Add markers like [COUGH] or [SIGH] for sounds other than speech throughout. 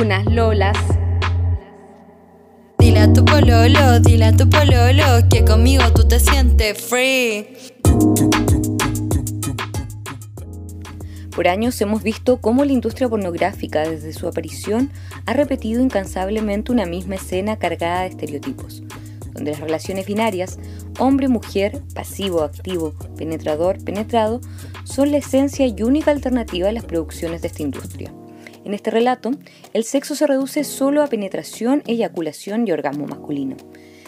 unas lolas. Dile a tu pololo, dile a tu pololo que conmigo tú te sientes free. Por años hemos visto cómo la industria pornográfica desde su aparición ha repetido incansablemente una misma escena cargada de estereotipos, donde las relaciones binarias, hombre-mujer, pasivo-activo, penetrador-penetrado, son la esencia y única alternativa de las producciones de esta industria. En este relato, el sexo se reduce solo a penetración, eyaculación y orgasmo masculino,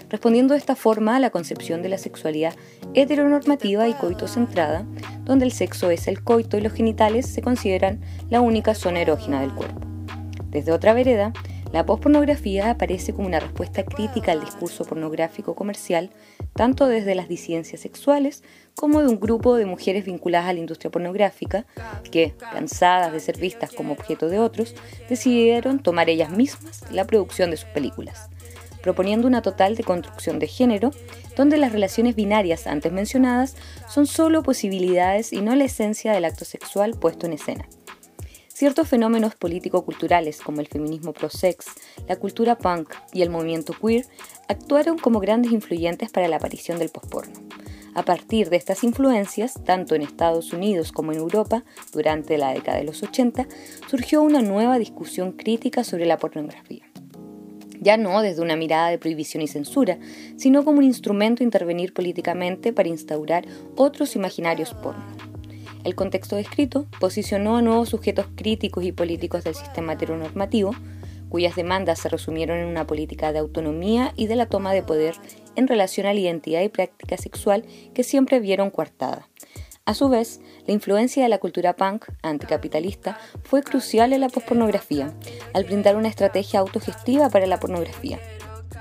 respondiendo de esta forma a la concepción de la sexualidad heteronormativa y coito-centrada, donde el sexo es el coito y los genitales se consideran la única zona erógena del cuerpo. Desde otra vereda, la pospornografía aparece como una respuesta crítica al discurso pornográfico comercial, tanto desde las disidencias sexuales como de un grupo de mujeres vinculadas a la industria pornográfica que, cansadas de ser vistas como objeto de otros, decidieron tomar ellas mismas la producción de sus películas, proponiendo una total deconstrucción de género, donde las relaciones binarias antes mencionadas son solo posibilidades y no la esencia del acto sexual puesto en escena. Ciertos fenómenos político-culturales como el feminismo pro-sex, la cultura punk y el movimiento queer actuaron como grandes influyentes para la aparición del postporno. A partir de estas influencias, tanto en Estados Unidos como en Europa, durante la década de los 80, surgió una nueva discusión crítica sobre la pornografía. Ya no desde una mirada de prohibición y censura, sino como un instrumento de intervenir políticamente para instaurar otros imaginarios porno. El contexto descrito posicionó a nuevos sujetos críticos y políticos del sistema heteronormativo, cuyas demandas se resumieron en una política de autonomía y de la toma de poder en relación a la identidad y práctica sexual que siempre vieron coartada. A su vez, la influencia de la cultura punk anticapitalista fue crucial en la pospornografía, al brindar una estrategia autogestiva para la pornografía.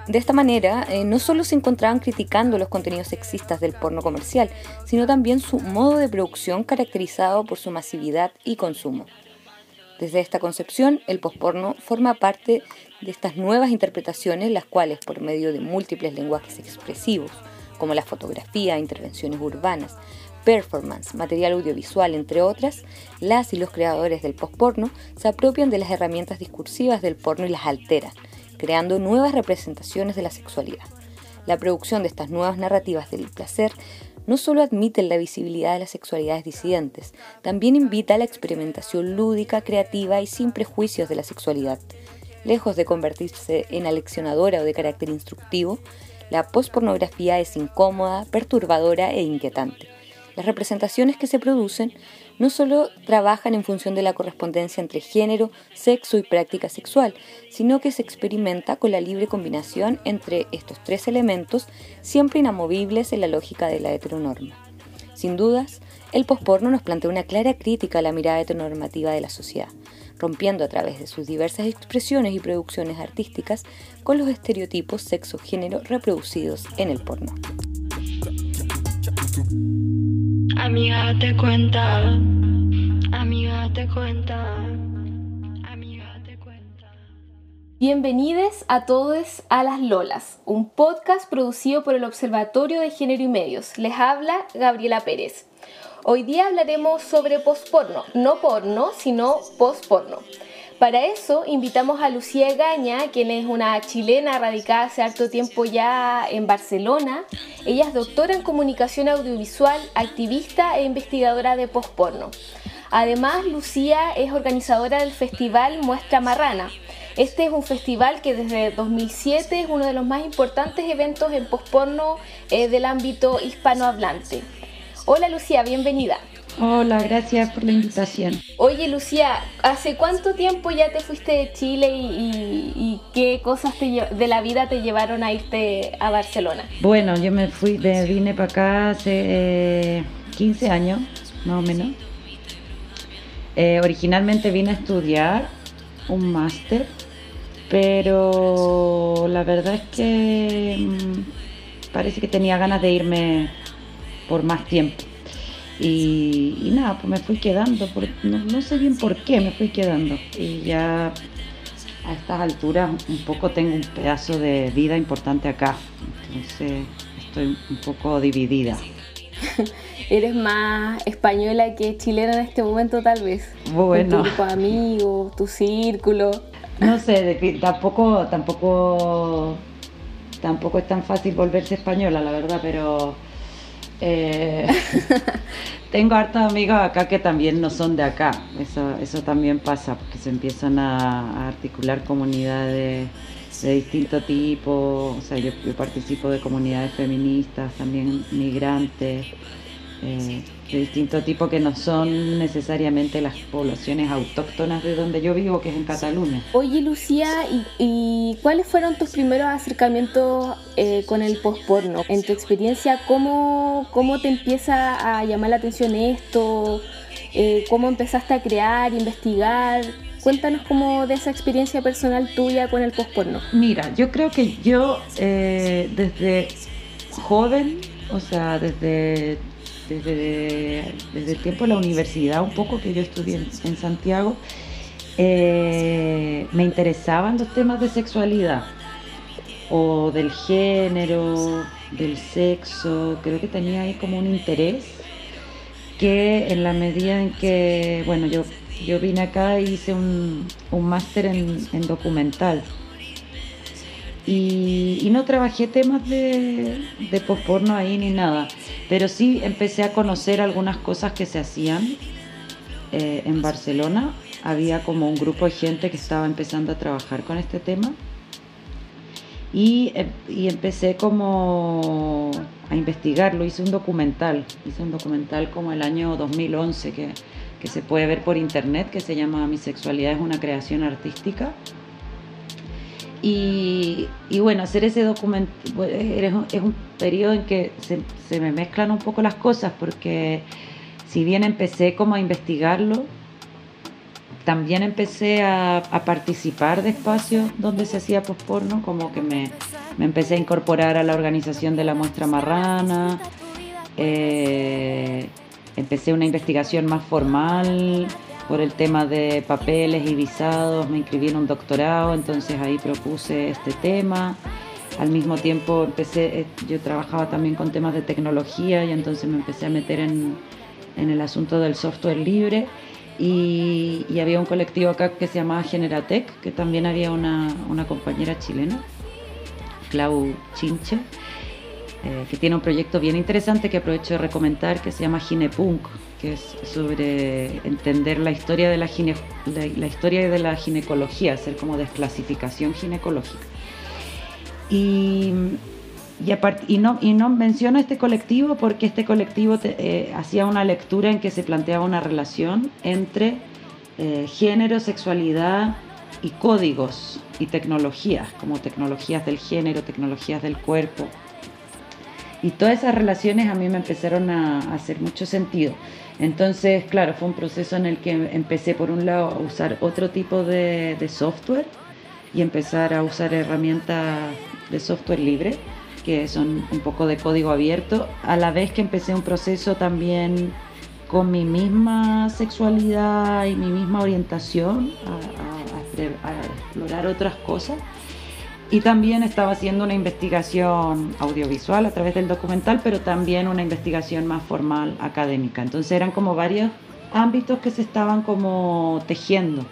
De esta manera, eh, no solo se encontraban criticando los contenidos sexistas del porno comercial, sino también su modo de producción caracterizado por su masividad y consumo. Desde esta concepción, el posporno forma parte de estas nuevas interpretaciones, las cuales, por medio de múltiples lenguajes expresivos, como la fotografía, intervenciones urbanas, performance, material audiovisual, entre otras, las y los creadores del posporno se apropian de las herramientas discursivas del porno y las alteran, creando nuevas representaciones de la sexualidad. La producción de estas nuevas narrativas del placer no solo admite la visibilidad de las sexualidades disidentes, también invita a la experimentación lúdica, creativa y sin prejuicios de la sexualidad. Lejos de convertirse en aleccionadora o de carácter instructivo, la pospornografía es incómoda, perturbadora e inquietante. Las representaciones que se producen no solo trabajan en función de la correspondencia entre género, sexo y práctica sexual, sino que se experimenta con la libre combinación entre estos tres elementos, siempre inamovibles en la lógica de la heteronorma. Sin dudas, el posporno nos plantea una clara crítica a la mirada heteronormativa de la sociedad, rompiendo a través de sus diversas expresiones y producciones artísticas con los estereotipos sexo-género reproducidos en el porno. Amiga, te cuenta. Amiga, te cuenta. Amiga, te cuenta. Bienvenidos a todos a Las Lolas, un podcast producido por el Observatorio de Género y Medios. Les habla Gabriela Pérez. Hoy día hablaremos sobre posporno, no porno, sino posporno. Para eso invitamos a Lucía Gaña, quien es una chilena radicada hace harto tiempo ya en Barcelona. Ella es doctora en comunicación audiovisual, activista e investigadora de postporno. Además, Lucía es organizadora del festival Muestra Marrana. Este es un festival que desde 2007 es uno de los más importantes eventos en postporno eh, del ámbito hispanohablante. Hola Lucía, bienvenida. Hola, gracias por la invitación. Oye, Lucía, ¿hace cuánto tiempo ya te fuiste de Chile y, qué cosas de la vida te llevaron a irte a Barcelona? Bueno, yo me fui, me vine para acá hace 15 eh, años, más o menos. Eh, originalmente vine a estudiar un máster Pero la verdad es que mm, parece que tenía ganas de irme por más tiempo. Y, nada, pues me fui quedando, no, sé bien por qué me fui quedando. Y ya a estas alturas un poco tengo un pedazo de vida importante acá. Entonces estoy un poco dividida. [LAUGHS] Eres más española que chilena en este momento tal vez. Bueno. tu grupo de amigos, tu círculo. No sé, tampoco, tampoco, tampoco es tan fácil volverse española, la verdad, pero eh, [LAUGHS] tengo hartos amigos acá que también no son de acá. Eso, eso también pasa, porque se empiezan a, articular comunidades de distinto tipo. O sea, yo, yo participo de comunidades feministas, también migrantes. Eh, de distinto tipo que no son necesariamente las poblaciones autóctonas de donde yo vivo, que es en Cataluña. Oye Lucía, ¿y, cuáles fueron tus primeros acercamientos eh, con el postporno? En tu experiencia, ¿cómo, ¿cómo te empieza a llamar la atención esto? Eh, ¿Cómo empezaste a crear, investigar? Cuéntanos como de esa experiencia personal tuya con el postporno. Mira, yo creo que yo desde joven, o sea, desde desde, desde el tiempo de la universidad, un poco que yo estudié en, Santiago, eh, me interesaban los temas de sexualidad o del género, del sexo, creo que tenía ahí como un interés que en la medida en que, bueno, yo, yo vine acá e hice un, un máster en documental y, no trabajé temas de, de posporno ahí ni nada, pero sí empecé a conocer algunas cosas que se hacían eh, en Barcelona. Había como un grupo de gente que estaba empezando a trabajar con este tema y, em, y empecé como a investigarlo. Hice un documental, hice un documental como el año 2011 que, que se puede ver por internet que se llama Mi sexualidad es una creación artística y, bueno, hacer ese documento es un periodo en que se, me mezclan un poco las cosas porque si bien empecé como a investigarlo, también empecé a, participar de espacios donde se hacía posporno, como que me, empecé a incorporar a la organización de la muestra marrana, eh, empecé una investigación más formal por el tema de papeles y visados, me inscribí en un doctorado, entonces ahí propuse este tema. Al mismo tiempo empecé, eh, yo trabajaba también con temas de tecnología y entonces me empecé a meter en, el asunto del software libre y, había un colectivo acá que se llamaba Generatec, que también había una, compañera chilena, Clau Chinche, eh, que tiene un proyecto bien interesante que aprovecho de recomendar que se llama Ginepunk, que es sobre entender la historia de la, la, historia de la ginecología, hacer como desclasificación ginecológica. Y, y, no, y no menciono este colectivo porque este colectivo eh, hacía una lectura en que se planteaba una relación entre eh, género, sexualidad y códigos y tecnologías, como tecnologías del género, tecnologías del cuerpo. Y todas esas relaciones a mí me empezaron a hacer mucho sentido. Entonces, claro, fue un proceso en el que empecé por un lado a usar otro tipo de, software y empezar a usar herramientas de software libre, que son un poco de código abierto, a la vez que empecé un proceso también con mi misma sexualidad y mi misma orientación a explorar otras cosas y también estaba haciendo una investigación audiovisual a través del documental, pero también una investigación más formal académica. Entonces eran como varios ámbitos que se estaban como tejiendo.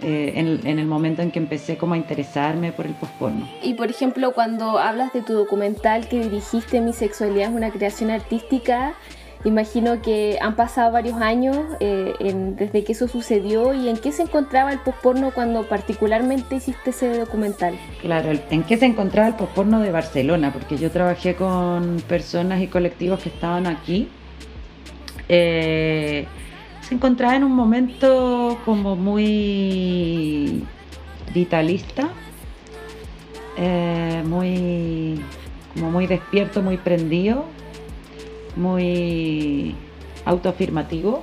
Eh, en, en, el momento en que empecé como a interesarme por el posporno. Y por ejemplo, cuando hablas de tu documental que dirigiste Mi sexualidad es una creación artística, Imagino que han pasado varios años eh, desde que eso sucedió y en qué se encontraba el posporno cuando particularmente hiciste ese documental. Claro, en qué se encontraba el posporno de Barcelona, porque yo trabajé con personas y colectivos que estaban aquí. Eh, se encontraba en un momento como muy vitalista, eh, muy, como muy despierto, muy prendido muy autoafirmativo.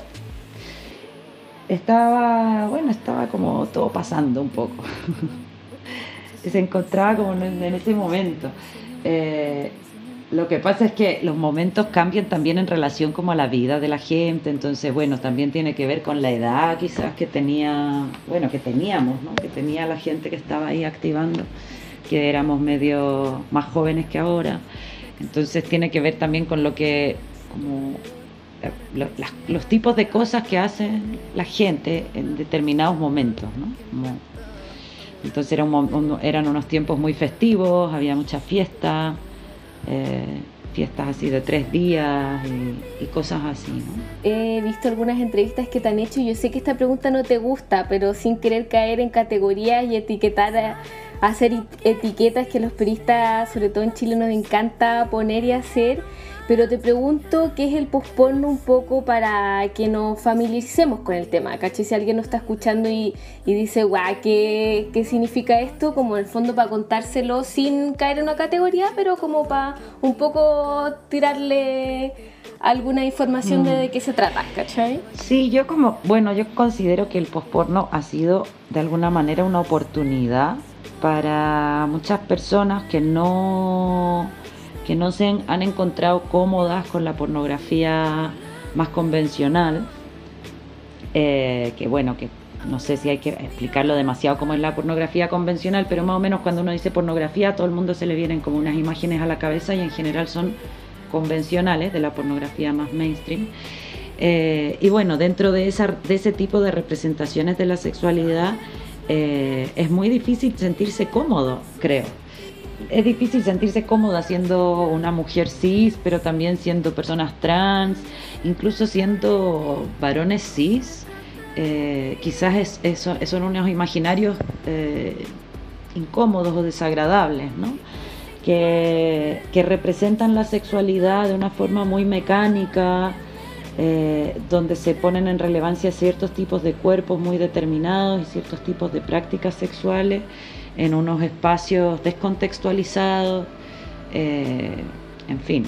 Estaba, bueno, estaba como todo pasando un poco. [LAUGHS] se encontraba como en, ese momento. Eh, lo que pasa es que los momentos cambian también en relación como a la vida de la gente, entonces bueno, también tiene que ver con la edad quizás que tenía, bueno, que teníamos. Que tenía la gente que estaba ahí activando, que éramos medio más jóvenes que ahora. Entonces tiene que ver también con lo que, como los tipos de cosas que hacen la gente en determinados momentos, ¿no? entonces era eran unos tiempos muy festivos, había muchas fiestas eh, fiestas así de tres días y, cosas así. ¿no? He visto algunas entrevistas que te han hecho y yo sé que esta pregunta no te gusta, pero sin querer caer en categorías y etiquetar, hacer etiquetas que los periodistas, sobre todo en Chile, nos encanta poner y hacer. Pero te pregunto qué es el postporno un poco para que nos familiaricemos con el tema, ¿cachai? Si alguien nos está escuchando y, dice, guau, ¿qué, ¿qué, significa esto? Como en el fondo para contárselo sin caer en una categoría, pero como para un poco tirarle alguna información de, mm. de qué se trata, ¿cachai? Sí, yo como, bueno, yo considero que el postporno ha sido de alguna manera una oportunidad para muchas personas que no que no se han encontrado cómodas con la pornografía más convencional, eh, que bueno, que no sé si hay que explicarlo demasiado cómo es la pornografía convencional, pero más o menos cuando uno dice pornografía, a todo el mundo se le vienen como unas imágenes a la cabeza y en general son convencionales de la pornografía más mainstream. Eh, y bueno, dentro de, esa, de ese tipo de representaciones de la sexualidad eh, es muy difícil sentirse cómodo, creo es difícil sentirse cómoda siendo una mujer cis, pero también siendo personas trans, incluso siendo varones cis. Eh, quizás es, son unos imaginarios eh, incómodos o desagradables, ¿no? que, representan la sexualidad de una forma muy mecánica, eh, donde se ponen en relevancia ciertos tipos de cuerpos muy determinados y ciertos tipos de prácticas sexuales en unos espacios descontextualizados, eh, en fin.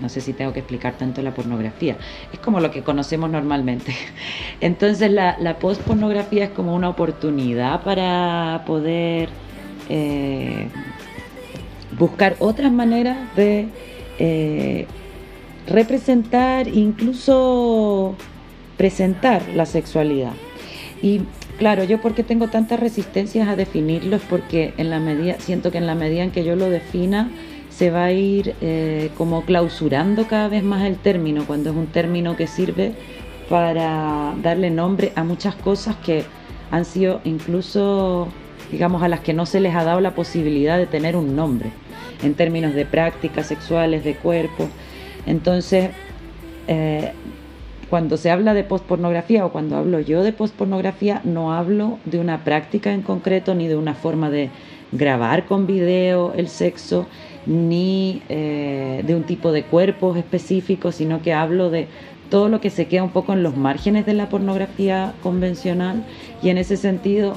No sé si tengo que explicar tanto la pornografía. Es como lo que conocemos normalmente. [LAUGHS] Entonces la, la post-pornografía es como una oportunidad para poder eh, buscar otras maneras de representar, incluso presentar la sexualidad. Y Claro, yo porque tengo tantas resistencias a definirlo es porque en la medida, siento que en la medida en que yo lo defina se va a ir eh, como clausurando cada vez más el término, cuando es un término que sirve para darle nombre a muchas cosas que han sido incluso, digamos, a las que no se les ha dado la posibilidad de tener un nombre, en términos de prácticas sexuales, de cuerpo. Entonces, eh, cuando se habla de postpornografía o cuando hablo yo de postpornografía, no hablo de una práctica en concreto ni de una forma de grabar con video el sexo, ni eh, de un tipo de cuerpos específico, sino que hablo de todo lo que se queda un poco en los márgenes de la pornografía convencional. Y en ese sentido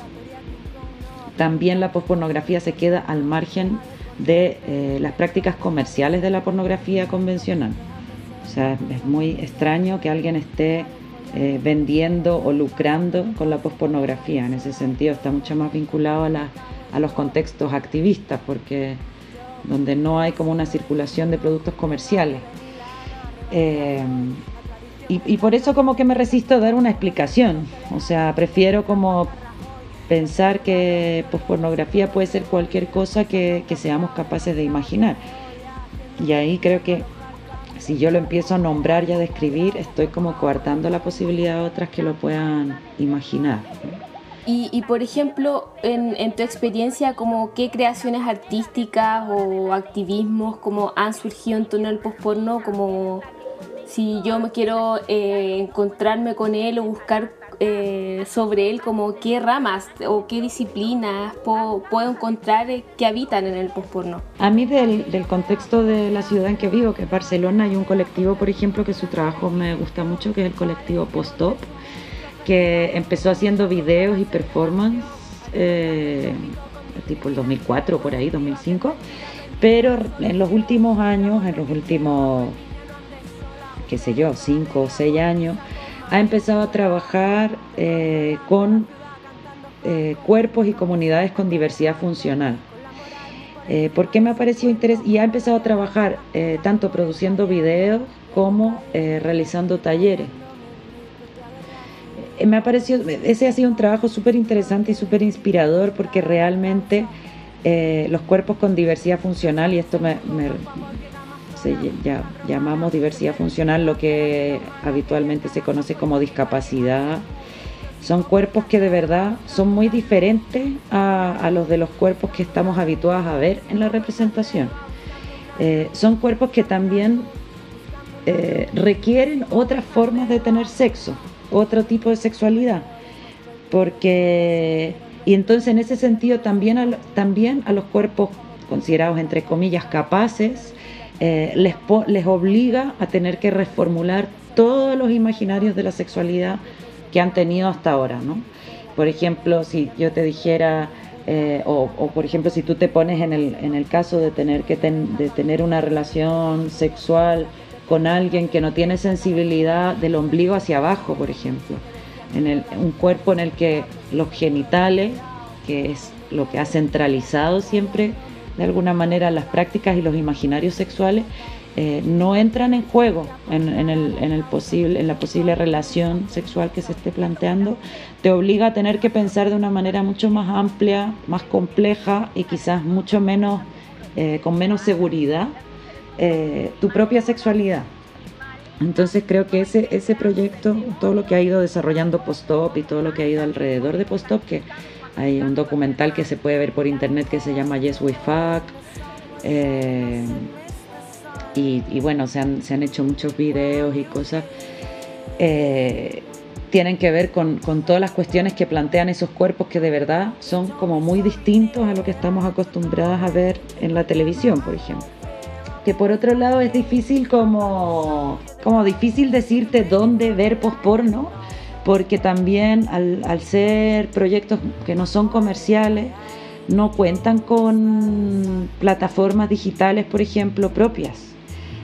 también la postpornografía se queda al margen de eh, las prácticas comerciales de la pornografía convencional. O sea, es muy extraño que alguien esté eh, vendiendo o lucrando con la pospornografía. En ese sentido está mucho más vinculado a, los contextos activistas, porque donde no hay como una circulación de productos comerciales. Eh, y, por eso como que me resisto a dar una explicación. O sea, prefiero como pensar que pospornografía puede ser cualquier cosa que, que seamos capaces de imaginar. Y ahí creo que si yo lo empiezo a nombrar y a describir, estoy como coartando la posibilidad de otras que lo puedan imaginar. Y, por ejemplo, en, tu experiencia, como qué creaciones artísticas o activismos como han surgido en torno al postporno, como si yo me quiero eh, encontrarme con él o buscar eh, sobre él, como qué ramas o qué disciplinas puedo, encontrar que habitan en el postporno. A mí del, del, contexto de la ciudad en que vivo, que es Barcelona, hay un colectivo, por ejemplo, que su trabajo me gusta mucho, que es el colectivo Postop, que empezó haciendo videos y performance eh, tipo el 2004, por ahí, 2005, pero en los últimos años, en los últimos, qué sé yo, 5 o 6 años, ha empezado a trabajar eh, con eh, cuerpos y comunidades con diversidad funcional. Eh, ¿Por qué me ha parecido interés? Y ha empezado a trabajar eh, tanto produciendo videos como realizando talleres. me ha parecido, ese ha sido un trabajo súper interesante y súper inspirador porque realmente los cuerpos con diversidad funcional, y esto me, ya, llamamos diversidad funcional lo que habitualmente se conoce como discapacidad. Son cuerpos que de verdad son muy diferentes a, los de los cuerpos que estamos habituados a ver en la representación. Eh, son cuerpos que también eh, requieren otras formas de tener sexo, otro tipo de sexualidad. Porque, y entonces en ese sentido también también a los cuerpos considerados entre comillas capaces, eh, les, les obliga a tener que reformular todos los imaginarios de la sexualidad que han tenido hasta ahora, ¿no? Por ejemplo, si yo te dijera, eh, o, por ejemplo, si tú te pones en el, en el caso de tener, que tener una relación sexual con alguien que no tiene sensibilidad del ombligo hacia abajo, por ejemplo, en el, un cuerpo en el que los genitales, que es lo que ha centralizado siempre de alguna manera las prácticas y los imaginarios sexuales eh, no entran en juego en, el, posible, en la posible relación sexual que se esté planteando, te obliga a tener que pensar de una manera mucho más amplia, más compleja y quizás mucho menos, eh, con menos seguridad, eh, tu propia sexualidad. Entonces creo que ese, ese proyecto, todo lo que ha ido desarrollando Postop y todo lo que ha ido alrededor de Postop, que hay un documental que se puede ver por internet que se llama Yes We Fuck. Eh, y, bueno, se han, hecho muchos videos y cosas. Eh, tienen que ver con, todas las cuestiones que plantean esos cuerpos que de verdad son como muy distintos a lo que estamos acostumbrados a ver en la televisión, por ejemplo. Que por otro lado es difícil como, como difícil decirte dónde ver posporno porque también al, ser proyectos que no son comerciales, no cuentan con plataformas digitales, por ejemplo, propias.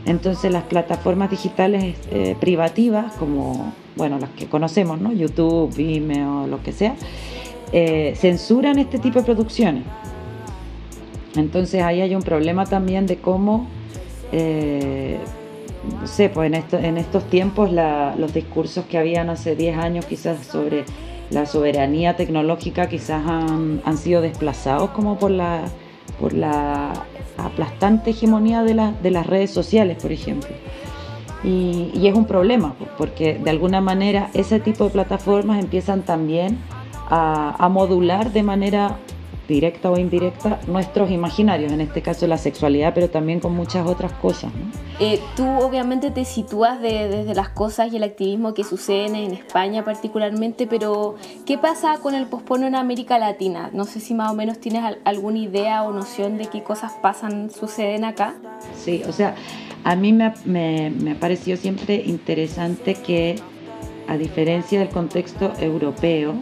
Entonces las plataformas digitales eh, privativas, como bueno, las que conocemos, ¿no? YouTube, Vimeo, lo que sea, eh, censuran este tipo de producciones. Entonces ahí hay un problema también de cómo eh, no sé, pues en, estos tiempos los discursos que habían hace 10 años quizás sobre la soberanía tecnológica quizás han, sido desplazados como por la, por la aplastante hegemonía de, de las redes sociales, por ejemplo. Y, y, es un problema, pues, porque de alguna manera ese tipo de plataformas empiezan también a, a modular de manera directa o indirecta, nuestros imaginarios, en este caso la sexualidad, pero también con muchas otras cosas. Eh, tú obviamente te sitúas desde las cosas y el activismo que suceden en España particularmente, pero ¿qué pasa con el pospono en América Latina? No sé si más o menos tienes alguna idea o noción de qué cosas pasan, suceden acá. Sí, o sea, a mí me, me, me ha parecido siempre interesante que, a diferencia del contexto europeo,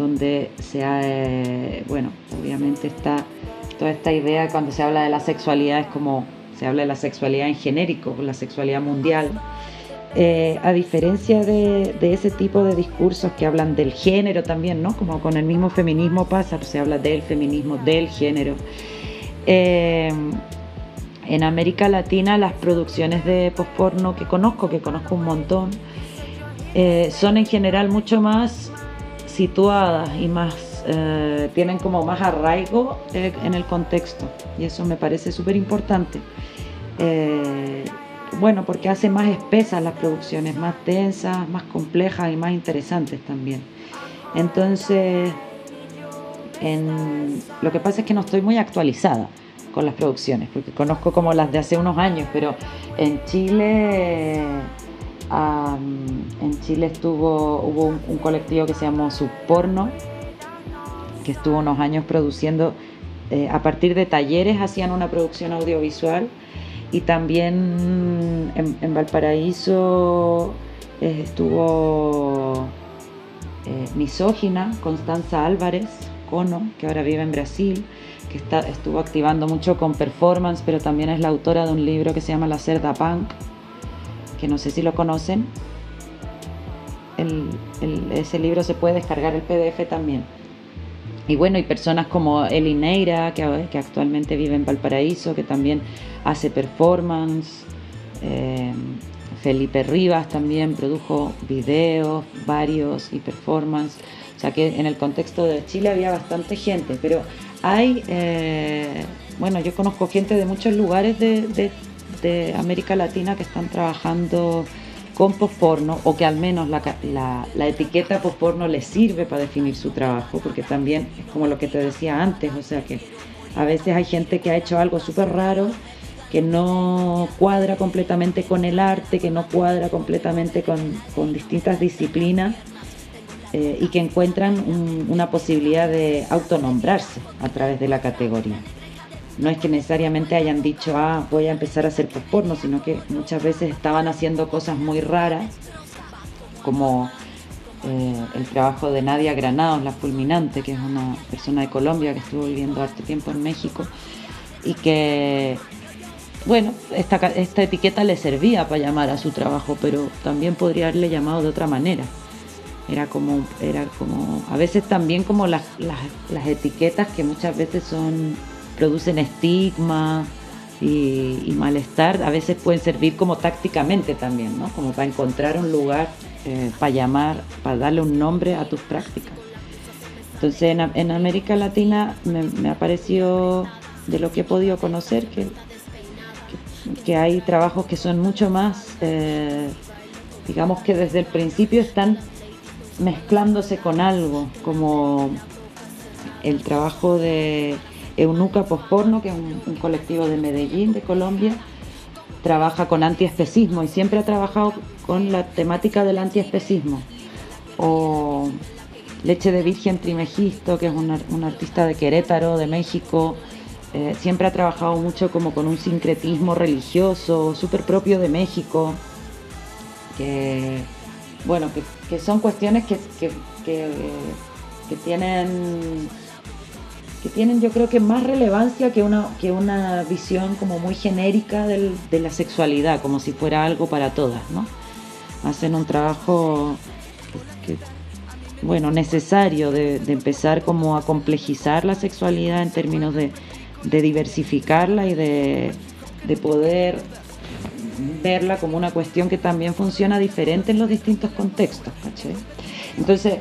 donde se ha, eh, bueno, obviamente está toda esta idea cuando se habla de la sexualidad es como se habla de la sexualidad en genérico, la sexualidad mundial. Eh, a diferencia de, ese tipo de discursos que hablan del género también, ¿no? Como con el mismo feminismo pasa, se habla del feminismo, del género. Eh, en América Latina las producciones de postporno que conozco, que conozco un montón, son en general mucho más situadas y más eh, tienen como más arraigo eh, en el contexto y eso me parece súper importante. Eh, bueno, porque hace más espesas las producciones, más densas, más complejas y más interesantes también. Entonces, en, lo que pasa es que no estoy muy actualizada con las producciones, porque conozco como las de hace unos años, pero en Chile en Chile estuvo, hubo un, colectivo que se llamó Subporno, que estuvo unos años produciendo, eh, a partir de talleres hacían una producción audiovisual y también en, Valparaíso eh, estuvo eh, misógina Constanza Álvarez, Cono, que ahora vive en Brasil, que está, estuvo activando mucho con performance, pero también es la autora de un libro que se llama La Cerda Punk, que no sé si lo conocen. ese libro se puede descargar el PDF también. y bueno, y personas como Eli Neira, que, que actualmente vive en Valparaíso, que también hace performance. Eh, Felipe Rivas también produjo videos varios y performance. O sea que en el contexto de Chile había bastante gente, pero hay, eh, bueno, yo conozco gente de muchos lugares de, de, América Latina que están trabajando con posporno o que al menos la, la, la etiqueta posporno les sirve para definir su trabajo, porque también es como lo que te decía antes, o sea que a veces hay gente que ha hecho algo súper raro que no cuadra completamente con el arte, que no cuadra completamente con, distintas disciplinas eh, y que encuentran una posibilidad de autonombrarse a través de la categoría. No es que necesariamente hayan dicho, ah, voy a empezar a hacer porno, sino que muchas veces estaban haciendo cosas muy raras, como eh, el trabajo de Nadia Granados, la fulminante, que es una persona de Colombia que estuvo viviendo harto tiempo en México y que bueno, esta, esta etiqueta le servía para llamar a su trabajo, pero también podría haberle llamado de otra manera. Era como, era como, a veces también como las, las, etiquetas que muchas veces son, producen estigma y, malestar, a veces pueden servir como tácticamente también, ¿no? Como para encontrar un lugar, eh, para llamar, para darle un nombre a tus prácticas. Entonces en, en América Latina me, me ha parecido, de lo que he podido conocer, que que hay trabajos que son mucho más, eh, digamos que desde el principio están mezclándose con algo, como el trabajo de Eunuca Posporno, que es un, colectivo de Medellín, de Colombia, trabaja con antiespecismo y siempre ha trabajado con la temática del antiespecismo. O Leche de Virgen Trimegisto, que es un artista de Querétaro, de México, eh, siempre ha trabajado mucho como con un sincretismo religioso súper propio de México, que, bueno, que, son cuestiones que, tienen que tienen yo creo que más relevancia que una, que una visión como muy genérica de la sexualidad, como si fuera algo para todas, ¿no? Hacen un trabajo bueno, necesario de, empezar como a complejizar la sexualidad en términos de, de diversificarla y de, poder verla como una cuestión que también funciona diferente en los distintos contextos. Entonces,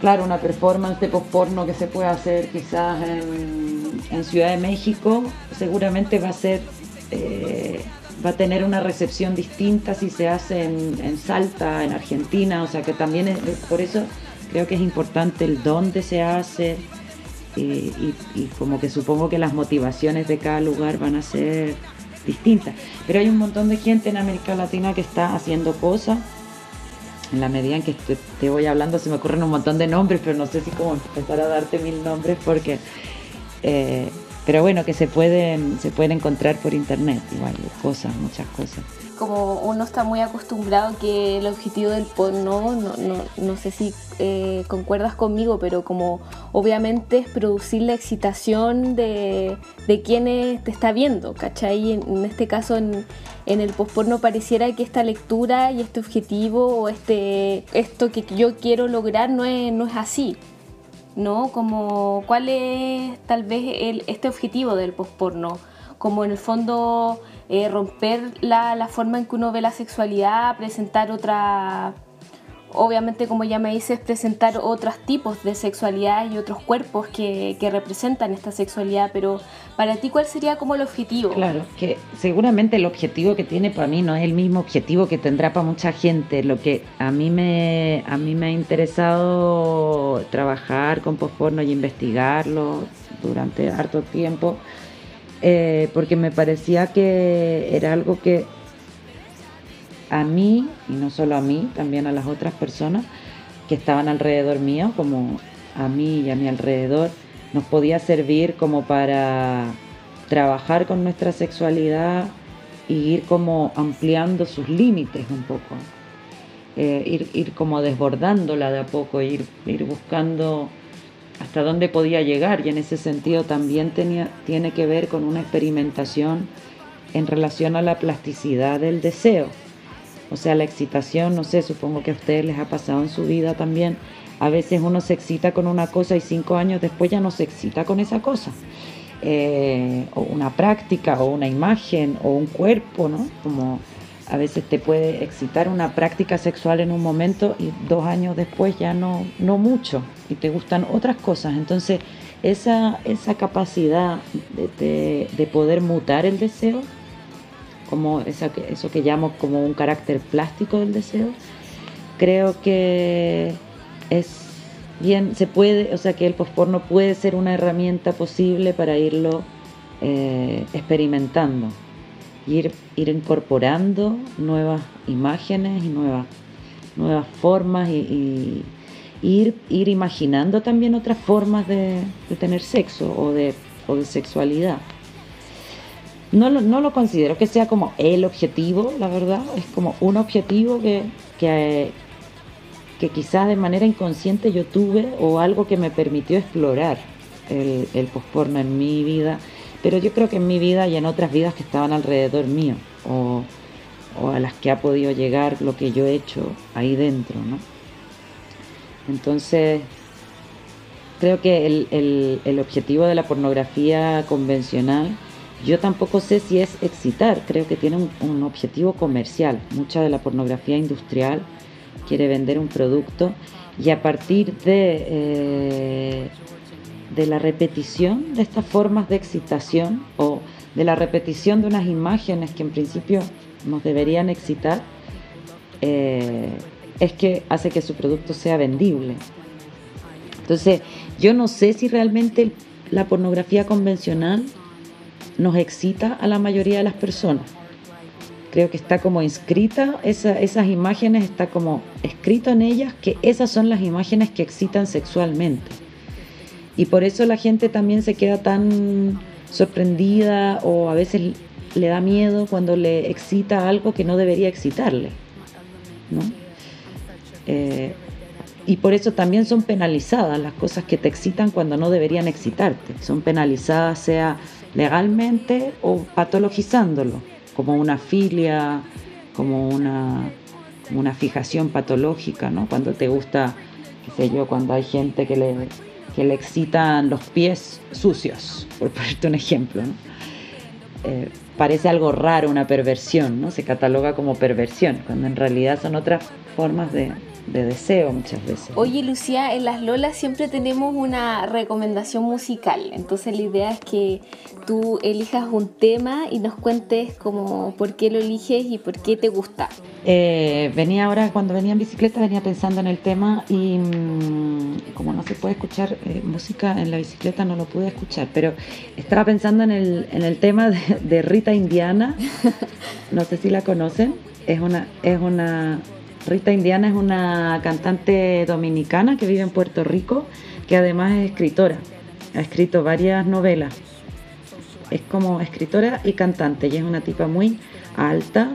claro, una performance de post-porno que se puede hacer quizás en, Ciudad de México, seguramente va a ser, eh, va a tener una recepción distinta si se hace en, Salta, en Argentina, o sea que también por eso creo que es importante el dónde se hace, y, como que supongo que las motivaciones de cada lugar van a ser distintas. Pero hay un montón de gente en América Latina que está haciendo cosas. En la medida en que te, voy hablando se me ocurren un montón de nombres, pero no sé si cómo empezar a darte mil nombres porque... Eh, pero bueno, que se pueden, se pueden encontrar por internet, igual, cosas, muchas cosas como uno está muy acostumbrado que el objetivo del porno, no, no, no sé si eh, concuerdas conmigo, pero como obviamente es producir la excitación de, de quienes te está viendo, ¿cachai? En, en este caso en, en el posporno pareciera que esta lectura y este objetivo o este, esto que yo quiero lograr no es, no es así. ¿No? Como cuál es tal vez el, este objetivo del posporno, como en el fondo eh, romper la, la, forma en que uno ve la sexualidad, presentar otra, obviamente como ya me dices, presentar otros tipos de sexualidad y otros cuerpos que, que, representan esta sexualidad, pero para ti, ¿cuál sería como el objetivo? Claro, que seguramente el objetivo que tiene para mí no es el mismo objetivo que tendrá para mucha gente. Lo que a mí me, a mí me ha interesado trabajar con postporno y investigarlo durante harto tiempo eh, porque me parecía que era algo que a mí, y no solo a mí, también a las otras personas que estaban alrededor mío, como a mí y a mi alrededor, nos podía servir como para trabajar con nuestra sexualidad y ir como ampliando sus límites un poco, eh, ir, ir como desbordándola de a poco, ir, ir buscando hasta dónde podía llegar y en ese sentido también tenía, tiene que ver con una experimentación en relación a la plasticidad del deseo. O sea, la excitación, no sé, supongo que a ustedes les ha pasado en su vida también, a veces uno se excita con una cosa y cinco años después ya no se excita con esa cosa. Eh, o una práctica, o una imagen, o un cuerpo, ¿no? Como a veces te puede excitar una práctica sexual en un momento y dos años después ya no, no mucho, y te gustan otras cosas. Entonces, esa, esa capacidad de, poder mutar el deseo, como esa, eso que llamo como un carácter plástico del deseo, creo que es bien, se puede, o sea que el posporno puede ser una herramienta posible para irlo eh, experimentando, ir, ir incorporando nuevas imágenes y nuevas, nuevas formas y, ir, ir imaginando también otras formas de, tener sexo o de, o de sexualidad. No lo, no lo, considero que sea como el objetivo, la verdad, es como un objetivo que, que, que quizás de manera inconsciente yo tuve o algo que me permitió explorar el, el posporno en mi vida, pero yo creo que en mi vida y en otras vidas que estaban alrededor mío o, a las que ha podido llegar lo que yo he hecho ahí dentro, ¿no? Entonces, creo que el, objetivo de la pornografía convencional yo tampoco sé si es excitar, creo que tiene un, un, objetivo comercial. Mucha de la pornografía industrial quiere vender un producto y a partir de, eh, de la repetición de estas formas de excitación o de la repetición de unas imágenes que en principio nos deberían excitar, eh, es que hace que su producto sea vendible. Entonces, yo no sé si realmente la pornografía convencional nos excita a la mayoría de las personas creo que está como inscrita, esas imágenes, está como escrito en ellas que esas son las imágenes que excitan sexualmente. Y por eso la gente también se queda tan sorprendida o a veces le da miedo cuando le excita algo que no debería excitarle. Eh, y por eso también son penalizadas las cosas que te excitan cuando no deberían excitarte. Son penalizadas sea legalmente o patologizándolo como una filia, como una, una fijación patológica, ¿no? Cuando te gusta, qué sé yo, cuando hay gente que le, que le excitan los pies sucios, por ponerte un ejemplo. Eh, parece algo raro, una perversión, ¿no? Se cataloga como perversión, cuando en realidad son otras formas de, de deseo muchas veces. Oye Lucía, en las Lolas siempre tenemos una recomendación musical, entonces la idea es que tú elijas un tema y nos cuentes como por qué lo eliges y por qué te gusta. Eh, venía ahora, cuando venía en bicicleta, venía pensando en el tema y mm, como no se puede escuchar eh, música en la bicicleta, no lo pude escuchar, pero estaba pensando en el, en el tema de, de Rita Indiana, [LAUGHS] no sé si la conocen, es una, es una Rita Indiana es una cantante dominicana que vive en Puerto Rico, que además es escritora. Ha escrito varias novelas. Es como escritora y cantante y es una tipa muy alta,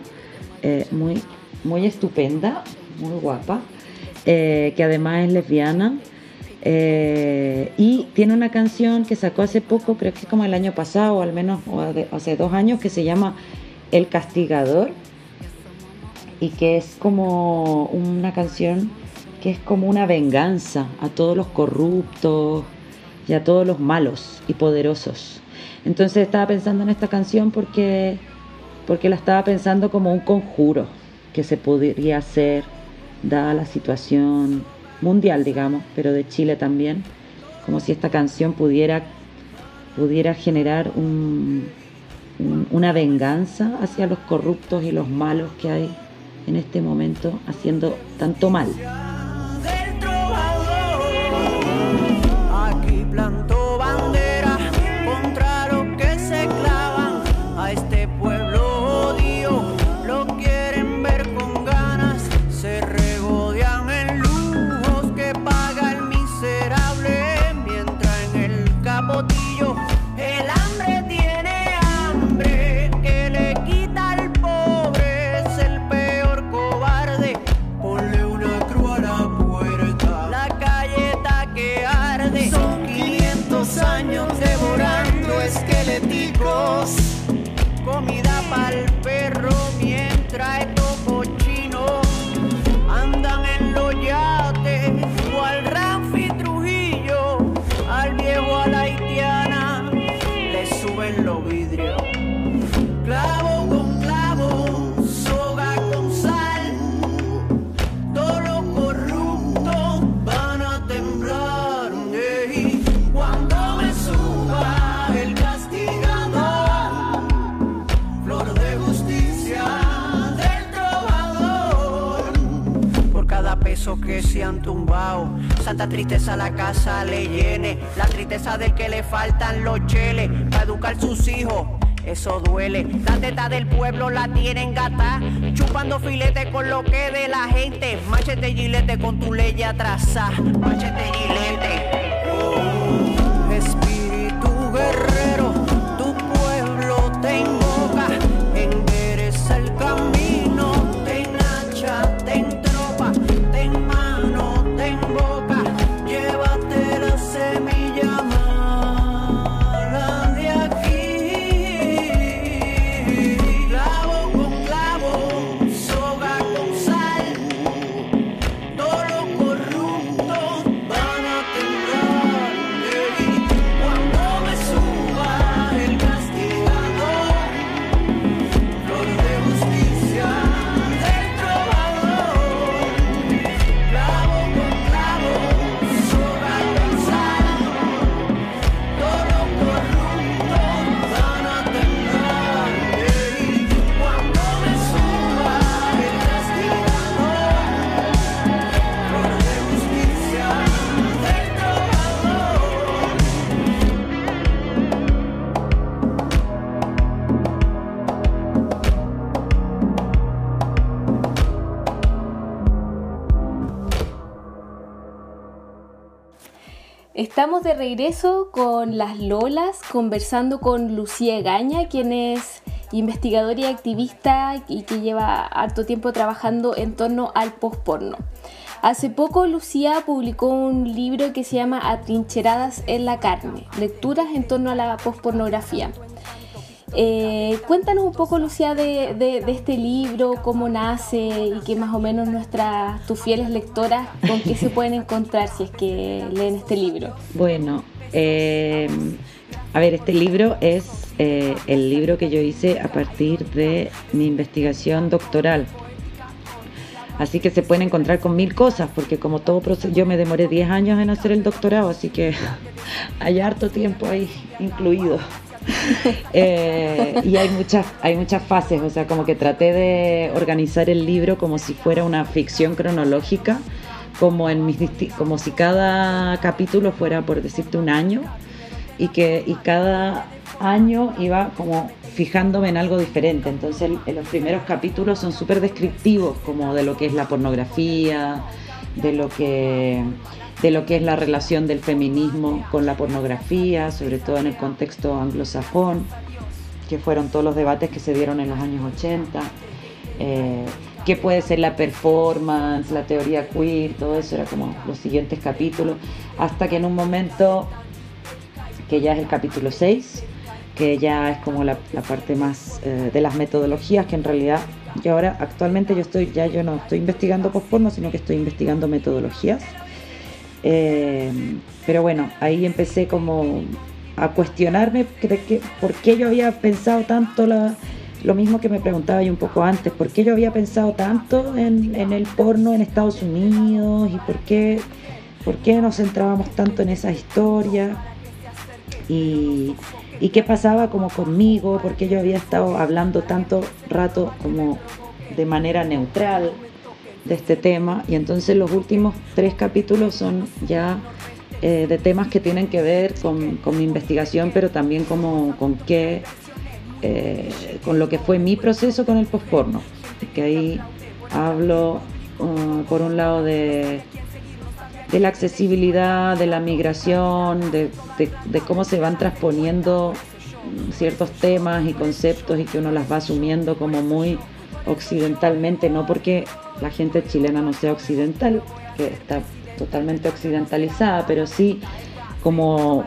eh, muy, muy estupenda, muy guapa, eh, que además es lesbiana. Eh, y tiene una canción que sacó hace poco, creo que como el año pasado, o al menos hace dos años, que se llama El Castigador y que es como una canción que es como una venganza a todos los corruptos y a todos los malos y poderosos. Entonces estaba pensando en esta canción porque, porque la estaba pensando como un conjuro que se podría hacer dada la situación mundial, digamos, pero de Chile también, como si esta canción pudiera, pudiera generar una venganza hacia los corruptos y los malos que hay en este momento haciendo tanto mal. Han tumbado. Santa tristeza la casa le llene, la tristeza del que le faltan los cheles para educar sus hijos. Eso duele, la teta del pueblo la tienen gata, chupando filete con lo que de la gente. Machete gilete con tu ley atrasada, machete gilete. Estamos de regreso con las Lolas, conversando con Lucía Gaña, quien es investigadora y activista y que lleva harto tiempo trabajando en torno al postporno. Hace poco Lucía publicó un libro que se llama Atrincheradas en la carne, lecturas en torno a la postpornografía. Eh, cuéntanos un poco, Lucía, de, este libro, cómo nace y que más o menos nuestras, tus fieles lectoras, con qué se pueden encontrar si es que leen este libro. Bueno, eh, a ver, este libro es eh, el libro que yo hice a partir de mi investigación doctoral. Así que se pueden encontrar con mil cosas, porque como todo proceso, yo me demoré 10 años en hacer el doctorado, así que [LAUGHS] hay harto tiempo ahí incluido. [LAUGHS] Eh, y hay muchas, hay muchas fases, o sea, como que traté de organizar el libro como si fuera una ficción cronológica, como, en mis como si cada capítulo fuera, por decirte, un año, y que y cada año iba como fijándome en algo diferente. Entonces, los primeros capítulos son súper descriptivos, como de lo que es la pornografía, de lo que de lo que es la relación del feminismo con la pornografía, sobre todo en el contexto anglosajón, que fueron todos los debates que se dieron en los años 80, eh, qué puede ser la performance, la teoría queer, todo eso era como los siguientes capítulos, hasta que en un momento, que ya es el capítulo 6, que ya es como la, parte más eh, de las metodologías, que en realidad yo ahora actualmente yo estoy, ya yo no estoy investigando post-porno, sino que estoy investigando metodologías. Eh, pero bueno, ahí empecé como a cuestionarme que- por qué yo había pensado tanto la- lo mismo que me preguntaba yo un poco antes, por qué yo había pensado tanto en, en el porno en Estados Unidos y por qué, por qué nos centrábamos tanto en esas historias y, y qué pasaba como conmigo, por qué yo había estado hablando tanto rato como de manera neutral de este tema. Y entonces los últimos tres capítulos son ya eh, de temas que tienen que ver con, con mi investigación pero también como con qué eh, con lo que fue mi proceso con el posporno que ahí hablo uh, por un lado de de la accesibilidad, de la migración, de, de- de cómo se van transponiendo ciertos temas y conceptos y que uno las va asumiendo como muy occidentalmente, no porque la gente chilena no sea occidental, que está totalmente occidentalizada, pero sí como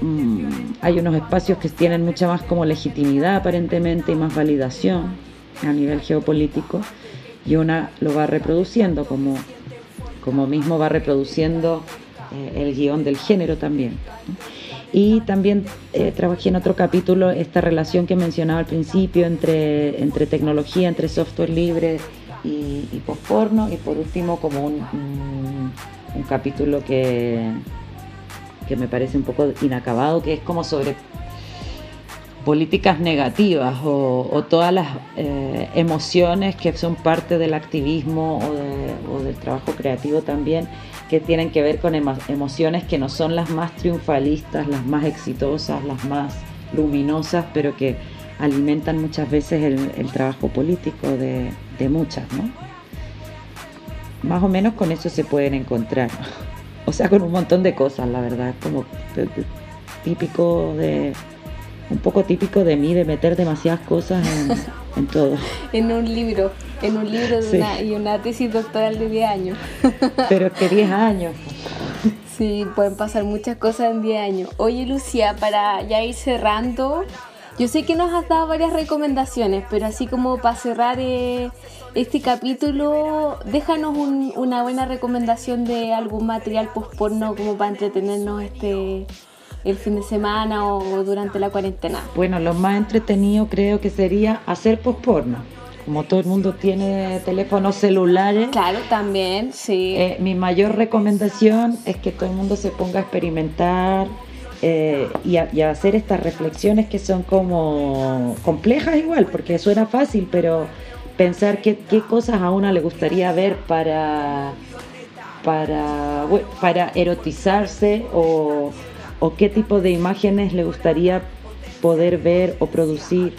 mm, hay unos espacios que tienen mucha más como legitimidad aparentemente y más validación a nivel geopolítico y una lo va reproduciendo como como mismo va reproduciendo eh, el guion del género también. Y también eh, trabajé en otro capítulo esta relación que mencionaba al principio entre, entre tecnología, entre software libre y, y postporno. Y por último, como un, un- un capítulo que, que me parece un poco inacabado, que es como sobre políticas negativas o, todas las eh, emociones que son parte del activismo o, del trabajo creativo también, que tienen que ver con emociones que no son las más triunfalistas, las más exitosas, las más luminosas, pero que alimentan muchas veces el, trabajo político de, muchas, ¿no? Más o menos con eso se pueden encontrar. O sea, con un montón de cosas, la verdad, como típico de un poco típico de mí de meter demasiadas cosas en, [LAUGHS] todo. en un libro, en un libro de una, y una tesis doctoral de 10 años. [LAUGHS] Pero es que 10 años. Sí, pueden pasar muchas cosas en 10 años. Oye, Lucía, para ya ir cerrando, yo sé que nos has dado varias recomendaciones, pero así como para cerrar eh, este capítulo, déjanos una buena recomendación de algún material post porno como para entretenernos este el fin de semana o durante la cuarentena? Bueno, lo más entretenido creo que sería hacer posporno. Como todo el mundo tiene teléfonos celulares. Claro, también, sí. Eh, mi mayor recomendación es que todo el mundo se ponga a experimentar eh, y, a, hacer estas reflexiones que son como complejas igual, porque suena fácil, pero pensar qué, qué cosas a una le gustaría ver para, para, para erotizarse o o qué tipo de imágenes le gustaría poder ver o producir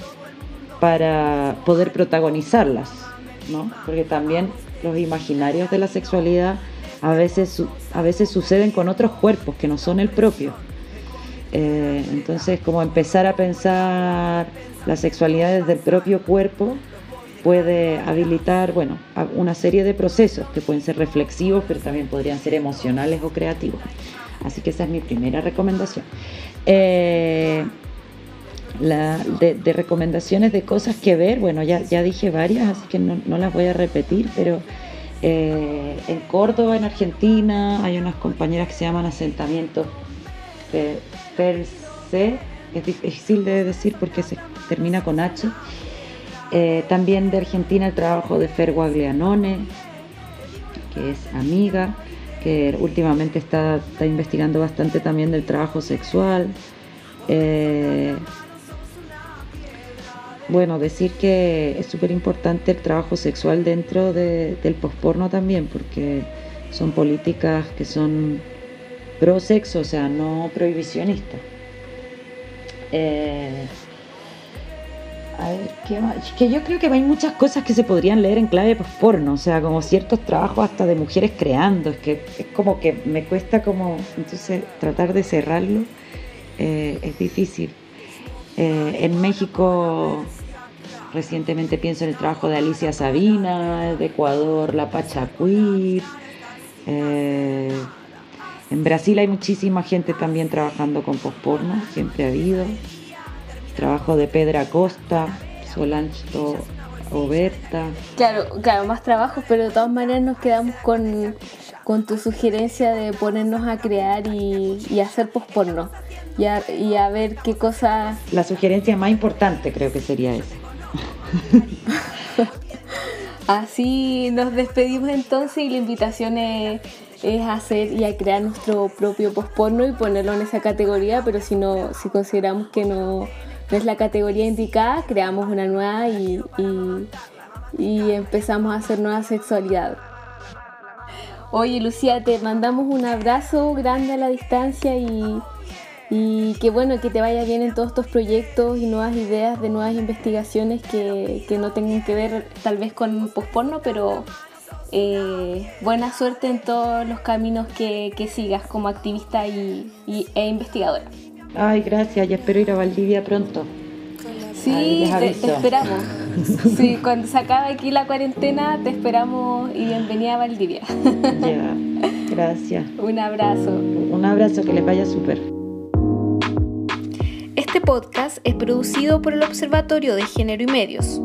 para poder protagonizarlas, ¿no? Porque también los imaginarios de la sexualidad a veces, a veces suceden con otros cuerpos que no son el propio. Eh, entonces, como empezar a pensar la sexualidad desde el propio cuerpo puede habilitar, bueno, una serie de procesos que pueden ser reflexivos, pero también podrían ser emocionales o creativos. Así que esa es mi primera recomendación. Eh, de, recomendaciones de cosas que ver, bueno, ya, ya dije varias, así que no, las voy a repetir, pero eh, en Córdoba, en Argentina, hay unas compañeras que se llaman asentamientos per se, es difícil de decir porque se termina con H. Eh, también de Argentina el trabajo de Fer Guaglianone, que es amiga que últimamente está, investigando bastante también del trabajo sexual. Eh, bueno, decir que es súper importante el trabajo sexual dentro del posporno también, porque son políticas que son pro sexo, o sea, no prohibicionistas. Eh, a ver, ¿qué más? Que yo creo que hay muchas cosas que se podrían leer en clave porno, o sea, como ciertos trabajos hasta de mujeres creando, es que es como que me cuesta como, entonces tratar de cerrarlo eh, es difícil. Eh, en México recientemente pienso en el trabajo de Alicia Sabina, de Ecuador La Pacha Queer. Eh, en Brasil hay muchísima gente también trabajando con posporno, siempre ha habido trabajo de Pedra Costa, Solange Oberta. Claro, claro, más trabajo, pero de todas maneras nos quedamos con, tu sugerencia de ponernos a crear y, hacer posporno y a, y a ver qué cosas... La sugerencia más importante creo que sería esa. [LAUGHS] Así nos despedimos entonces y la invitación es, es, hacer y a crear nuestro propio posporno y ponerlo en esa categoría, pero si no, si consideramos que no no es la categoría indicada, creamos una nueva y, empezamos a hacer nueva sexualidad. Oye, Lucía, te mandamos un abrazo grande a la distancia y, y que bueno, que te vaya bien en todos estos proyectos y nuevas ideas de nuevas investigaciones que, no tengan que ver tal vez con posporno, pero eh, buena suerte en todos los caminos que, sigas como activista y, e investigadora. Ay, gracias, ya espero ir a Valdivia pronto. Sí, te, esperamos. [LAUGHS] sí, cuando se acabe aquí la cuarentena, te esperamos y bienvenida a Valdivia. ya, gracias. Un abrazo. Un abrazo, que les vaya súper. Este podcast es producido por el Observatorio de Género y Medios.